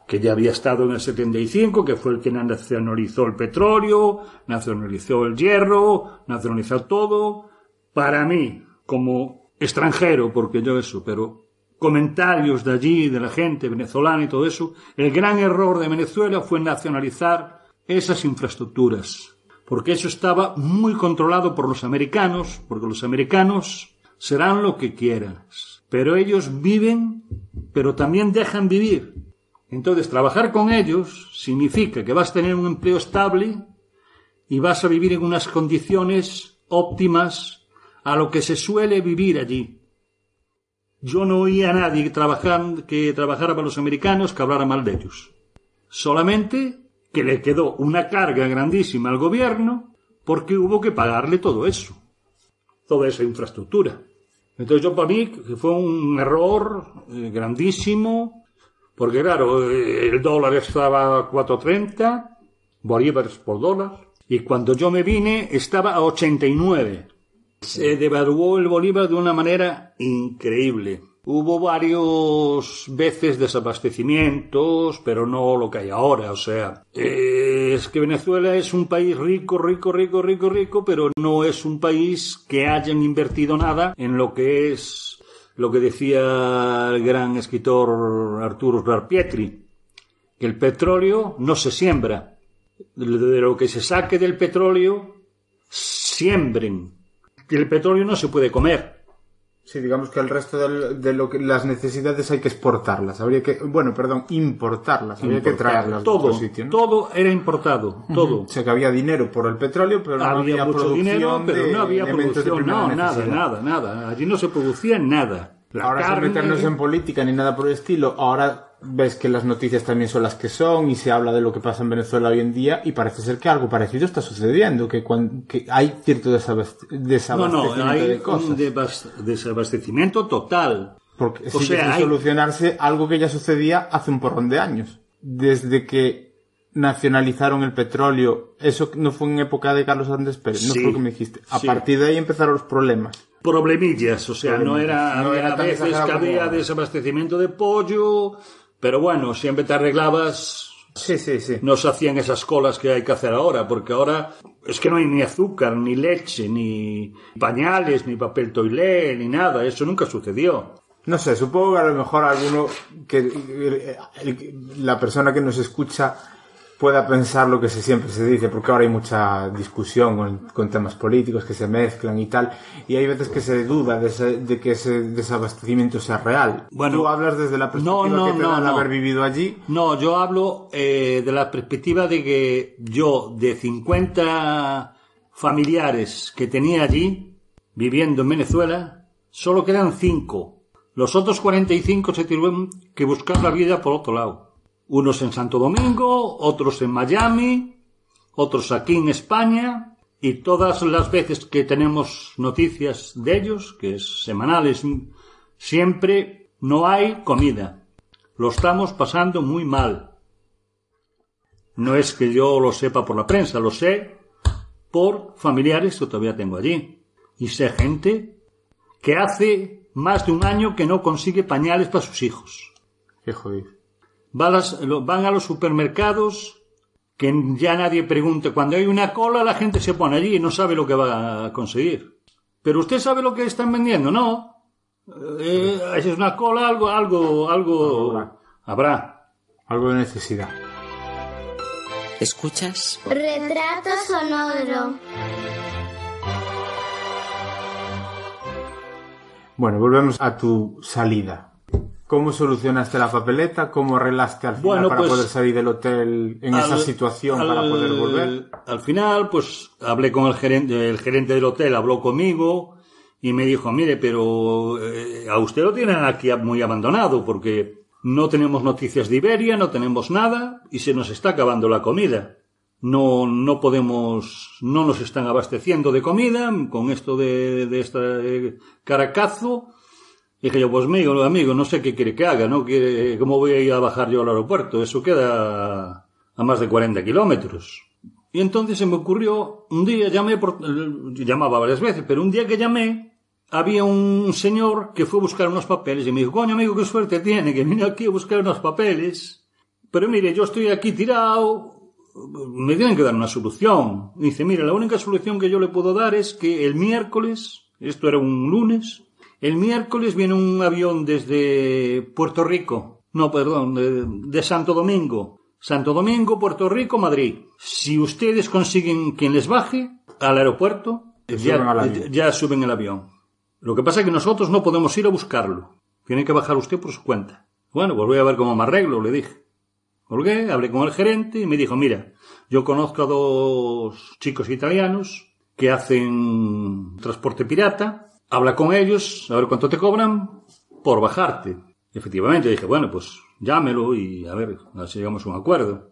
que ya había estado en el 75, que fue el que nacionalizó el petróleo, nacionalizó el hierro, nacionalizó todo. Para mí, como extranjero, porque yo eso, pero comentarios de allí, de la gente venezolana y todo eso, el gran error de Venezuela fue nacionalizar esas infraestructuras, porque eso estaba muy controlado por los americanos, porque los americanos serán lo que quieras, pero ellos viven, pero también dejan vivir. Entonces, trabajar con ellos significa que vas a tener un empleo estable y vas a vivir en unas condiciones óptimas a lo que se suele vivir allí. Yo no oía a nadie que, que trabajara para los americanos que hablara mal de ellos. Solamente que le quedó una carga grandísima al gobierno porque hubo que pagarle todo eso, toda esa infraestructura. Entonces yo para mí fue un error eh, grandísimo, porque claro, eh, el dólar estaba a 4.30, bolívares por dólar, y cuando yo me vine estaba a 89. Se devaluó el bolívar de una manera increíble. Hubo varios veces desabastecimientos, pero no lo que hay ahora. O sea, eh, es que Venezuela es un país rico, rico, rico, rico, rico, pero no es un país que hayan invertido nada en lo que es lo que decía el gran escritor Arturo Pietri, que el petróleo no se siembra. De lo que se saque del petróleo, siembren. El petróleo no se puede comer Sí, digamos que el resto de, lo que las necesidades hay que exportarlas. Habría que, bueno, perdón, importarlas. Habría que traerlas todo, de sitio, Todo era importado, todo. O sea que había dinero por el petróleo, pero no había, había mucho dinero, pero no había producción, no, nada, nada, nada. Allí no se producía nada. La ahora sin meternos en política ni nada por el estilo, ahora ves que las noticias también son las que son y se habla de lo que pasa en Venezuela hoy en día y parece ser que algo parecido está sucediendo, que, que hay cierto desabastecimiento no, no, hay de cosas. un desabastecimiento total. Porque o sea, solucionarse algo que ya sucedía hace un porrón de años. Desde que nacionalizaron el petróleo, eso no fue en época de Carlos Andrés Pérez, no fue lo que me dijiste. A partir de ahí empezaron los problemas problemillas, o sea, no era, no era a veces que había desabastecimiento de pollo, pero bueno, siempre te arreglabas. Sí, sí, sí. No se hacían esas colas que hay que hacer ahora, porque ahora es que no hay ni azúcar, ni leche, ni pañales, ni papel toilé, ni nada. Eso nunca sucedió. No sé, supongo que a lo mejor alguno que la persona que nos escucha pueda pensar lo que se, siempre se dice, porque ahora hay mucha discusión con, temas políticos que se mezclan y tal, y hay veces que se duda de, que ese desabastecimiento sea real. Bueno, Tú hablas desde la perspectiva no, no, que te no, haber vivido allí. No, yo hablo eh, de la perspectiva de que yo, de 50 familiares que tenía allí, viviendo en Venezuela, solo quedan 5. Los otros 45 se tuvieron que buscar la vida por otro lado unos en Santo Domingo, otros en Miami, otros aquí en España, y todas las veces que tenemos noticias de ellos, que es semanales, siempre no hay comida. Lo estamos pasando muy mal. No es que yo lo sepa por la prensa, lo sé por familiares que todavía tengo allí. Y sé gente que hace más de un año que no consigue pañales para sus hijos. Qué jodido van a los supermercados que ya nadie pregunte. Cuando hay una cola, la gente se pone allí y no sabe lo que va a conseguir. Pero usted sabe lo que están vendiendo, ¿no? Eh, es una cola, algo, algo, algo habrá. Algo de necesidad. ¿Escuchas? Retrato sonoro. Bueno, volvemos a tu salida. ¿Cómo solucionaste la papeleta? ¿Cómo arreglaste al final para pues, poder salir del hotel en esa situación para poder volver? Al final, pues hablé con el gerente, el gerente del hotel habló conmigo y me dijo, mire, pero eh, a usted lo tienen aquí muy abandonado porque no tenemos noticias de Iberia, no tenemos nada y se nos está acabando la comida. No, no podemos, no nos están abasteciendo de comida con esto de, de este caracazo Dije yo, pues amigo, amigo, no sé qué quiere que haga, ¿no? ¿Cómo voy a ir a bajar yo al aeropuerto? Eso queda a más de 40 kilómetros. Y entonces se me ocurrió, un día llamé, por, llamaba varias veces, pero un día que llamé, había un señor que fue a buscar unos papeles y me dijo, coño amigo, qué suerte tiene, que vine aquí a buscar unos papeles. Pero mire, yo estoy aquí tirado, me tienen que dar una solución. dice, mire, la única solución que yo le puedo dar es que el miércoles, esto era un lunes, el miércoles viene un avión desde Puerto Rico, no, perdón, de, Santo Domingo. Santo Domingo, Puerto Rico, Madrid. Si ustedes consiguen quien les baje al aeropuerto, ya, suben el avión. Lo que pasa es que nosotros no podemos ir a buscarlo. Tiene que bajar usted por su cuenta. Bueno, pues voy a ver cómo me arreglo, le dije. Colgué, hablé con el gerente y me dijo, mira, yo conozco a dos chicos italianos que hacen transporte pirata habla con ellos, a ver cuánto te cobran por bajarte. efectivamente dije, bueno, pues llámelo y a ver, a ver si llegamos a un acuerdo.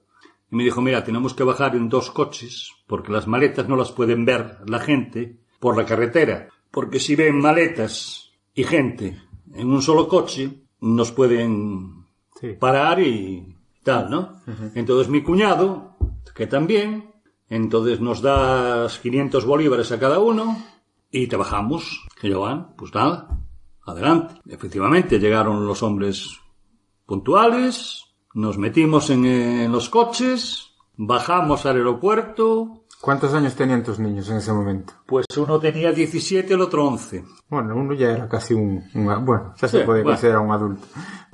y me dijo, mira, tenemos que bajar en dos coches, porque las maletas no las pueden ver la gente por la carretera, porque si ven maletas y gente en un solo coche, nos pueden Sí. parar y tal, ¿no? Entonces mi cuñado, que también, entonces nos das 500 bolívares a cada uno y te bajamos. Que yo van, pues nada, adelante. Efectivamente, llegaron los hombres puntuales, nos metimos en, los coches, bajamos al aeropuerto, ¿Cuántos años tenían tus niños en ese momento? pues uno tenía 17, el otro 11. Bueno, uno ya era casi un... un- bueno, ya se Sí, puede bueno. considerar un adulto.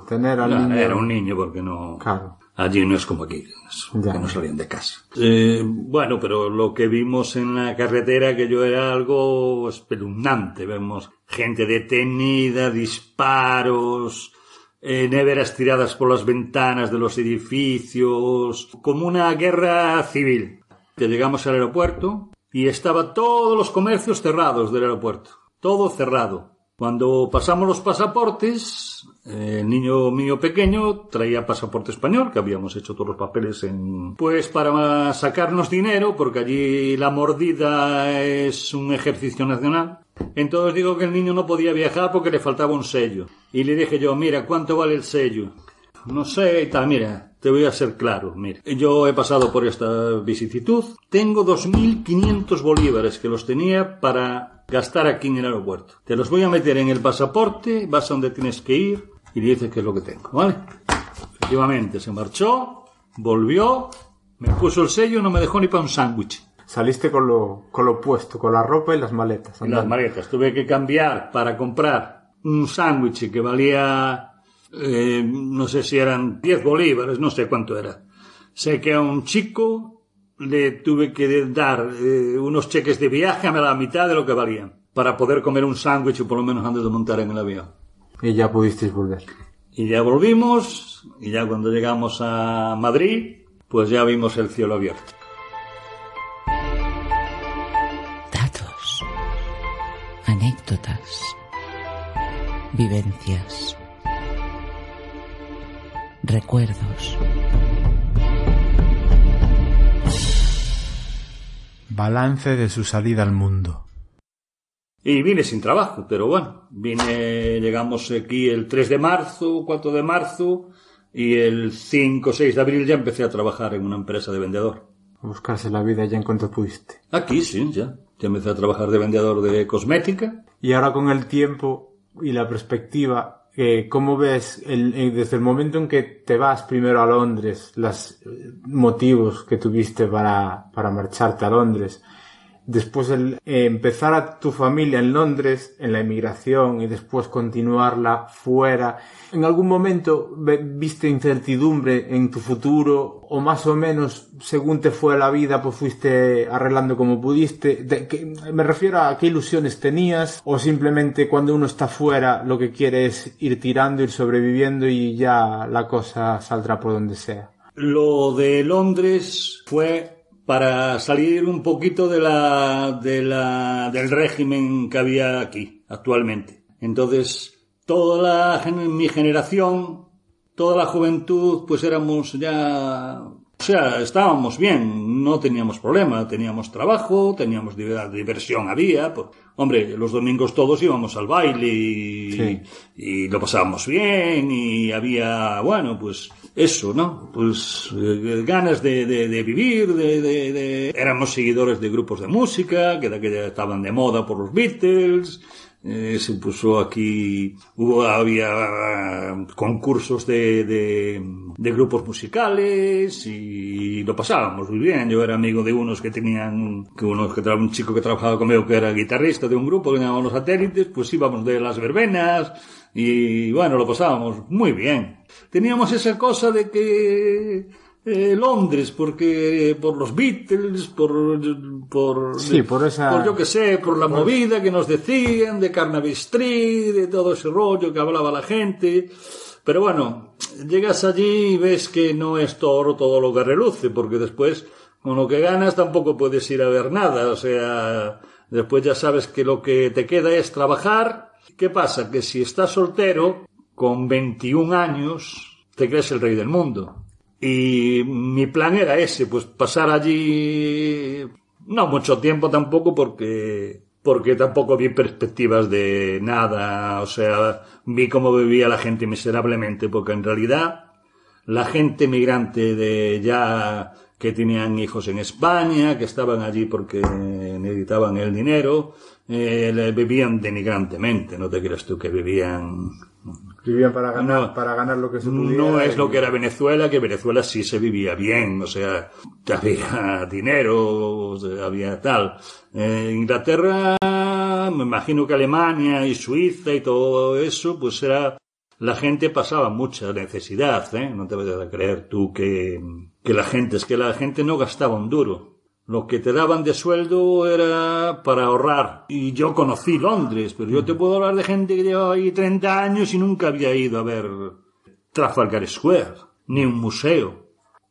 Tener al niño... Era un niño porque no... Claro. Allí no es como aquí, que no salían de casa. Eh, bueno, pero lo que vimos en la carretera que yo era algo espeluznante. Vemos gente detenida, disparos, eh, neveras tiradas por las ventanas de los edificios, como una guerra civil. Que llegamos al aeropuerto y estaba todos los comercios cerrados del aeropuerto, todo cerrado. Cuando pasamos los pasaportes, eh, el niño mío pequeño traía pasaporte español, que habíamos hecho todos los papeles en... Pues para sacarnos dinero, porque allí la mordida es un ejercicio nacional. Entonces digo que el niño no podía viajar porque le faltaba un sello. Y le dije yo, mira, ¿cuánto vale el sello? No sé, y tal, mira, te voy a ser claro, mira. Yo he pasado por esta vicisitud. Tengo 2.500 bolívares que los tenía para gastar aquí en el aeropuerto. Te los voy a meter en el pasaporte, vas a donde tienes que ir y le dices qué es lo que tengo, ¿vale? Efectivamente, se marchó, volvió, me puso el sello, no me dejó ni para un sándwich. Saliste con lo, con lo puesto, con la ropa y las maletas. En las maletas. Tuve que cambiar para comprar un sándwich que valía, eh, no sé si eran 10 bolívares, no sé cuánto era. Sé que a un chico le tuve que dar eh, unos cheques de viaje a la mitad de lo que valían para poder comer un sándwich por lo menos antes de montar en el avión. Y ya pudisteis volver. Y ya volvimos, y ya cuando llegamos a Madrid, pues ya vimos el cielo abierto. Datos. Anécdotas. Vivencias. Recuerdos. Balance de su salida al mundo. Y vine sin trabajo, pero bueno, vine, llegamos aquí el 3 de marzo, 4 de marzo, y el 5 o 6 de abril ya empecé a trabajar en una empresa de vendedor. A buscarse la vida ya en cuanto pudiste. Aquí sí, ya. Ya empecé a trabajar de vendedor de cosmética. Y ahora con el tiempo y la perspectiva, eh, ¿cómo ves el- eh, desde el momento en que te vas primero a Londres, los motivos que tuviste para, para marcharte a Londres? Después el eh, empezar a tu familia en Londres, en la emigración y después continuarla fuera. ¿En algún momento viste incertidumbre en tu futuro o más o menos según te fue la vida pues fuiste arreglando como pudiste? De- que- me refiero a qué ilusiones tenías o simplemente cuando uno está fuera lo que quiere es ir tirando, ir sobreviviendo y ya la cosa saldrá por donde sea. Lo de Londres fue para salir un poquito de la, de la, del régimen que había aquí actualmente. Entonces, toda la, mi generación, toda la juventud, pues éramos ya, o sea, estábamos bien, no teníamos problema, teníamos trabajo, teníamos diver- diversión había, pues, hombre, los domingos todos íbamos al baile y, Sí. y lo pasábamos bien y había, bueno, pues eso, ¿no? Pues eh, ganas de, de- de vivir, de, de- éramos seguidores de grupos de música que aquella estaban de moda por los Beatles. Eh, se puso aquí, hubo, había concursos de, de, de grupos musicales y lo pasábamos muy bien. Yo era amigo de unos que tenían, que unos que un chico que trabajaba conmigo que era guitarrista de un grupo que llamaban Los Satélites, pues íbamos de las verbenas y bueno, lo pasábamos muy bien. Teníamos esa cosa de que eh, Londres, porque por los Beatles, por, por, Sí, por esa- por yo que sé, por la movida que nos decían de Carnaby Street, de todo ese rollo que hablaba la gente. Pero bueno, llegas allí y ves que no es todo, todo lo que reluce, porque después, con lo que ganas, tampoco puedes ir a ver nada. O sea, después ya sabes que lo que te queda es trabajar. ¿Qué pasa? Que si estás soltero, con 21 años, te crees el rey del mundo. Y mi plan era ese, pues pasar allí no mucho tiempo tampoco porque porque tampoco vi perspectivas de nada, o sea, vi cómo vivía la gente miserablemente, porque en realidad la gente migrante de ya que tenían hijos en España, que estaban allí porque necesitaban el dinero, eh, vivían denigrantemente, no te creas tú que vivían Vivían para ganar, para ganar lo que se pudiera. No es lo que era Venezuela, que Venezuela sí se vivía bien, o sea, había dinero, había tal. Eh, Inglaterra, me imagino que Alemania y Suiza y todo eso, pues era, la gente pasaba mucha necesidad, ¿eh? No te vayas a creer tú que, que la gente, es que la gente no gastaba un duro. Lo que te daban de sueldo era para ahorrar. Y yo conocí Londres, pero yo te puedo hablar de gente que lleva ahí 30 años y nunca había ido a ver Trafalgar Square, ni un museo.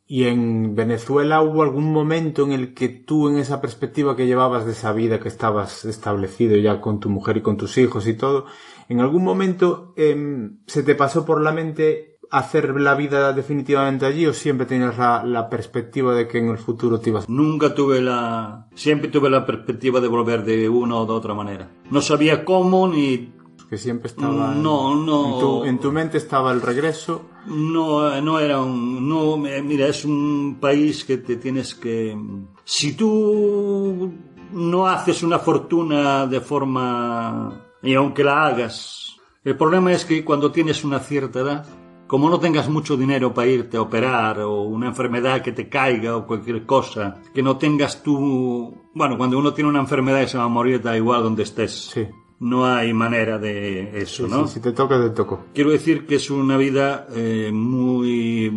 ¿Y en Venezuela hubo algún momento en el que tú, en esa perspectiva que llevabas de esa vida que estabas establecido ya con tu mujer y con tus hijos y todo, en algún momento em, se te pasó por la mente hacer la vida definitivamente allí o siempre tenías la, perspectiva de que en el futuro te ibas? Nunca tuve la... Siempre tuve la perspectiva de volver de una o de otra manera. No sabía cómo ni... Que siempre estaba... No, no... En tu, mente estaba el regreso. No, no era un... No, mira, es un país que te tienes que... Si tú no haces una fortuna de forma... Y aunque la hagas... El problema es que cuando tienes una cierta edad como no tengas mucho dinero para irte a operar o una enfermedad que te caiga o cualquier cosa, que no tengas tú... Bueno, cuando uno tiene una enfermedad y se va a morir, da igual donde estés. Sí. No hay manera de eso, ¿no? Sí, si te toca, te toco. Quiero decir que es una vida eh, muy...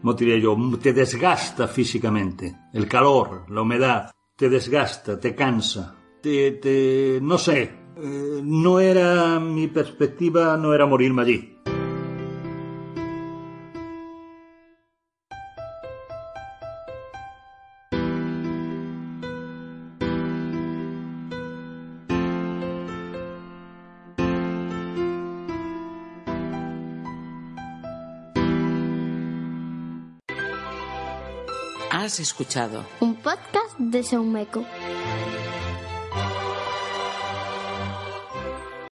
¿Cómo diría yo? Te desgasta físicamente. El calor, la humedad, te desgasta, te cansa. Te... te no sé. Eh, no era... Mi perspectiva no era morirme allí. Has escuchado un podcast de Meco.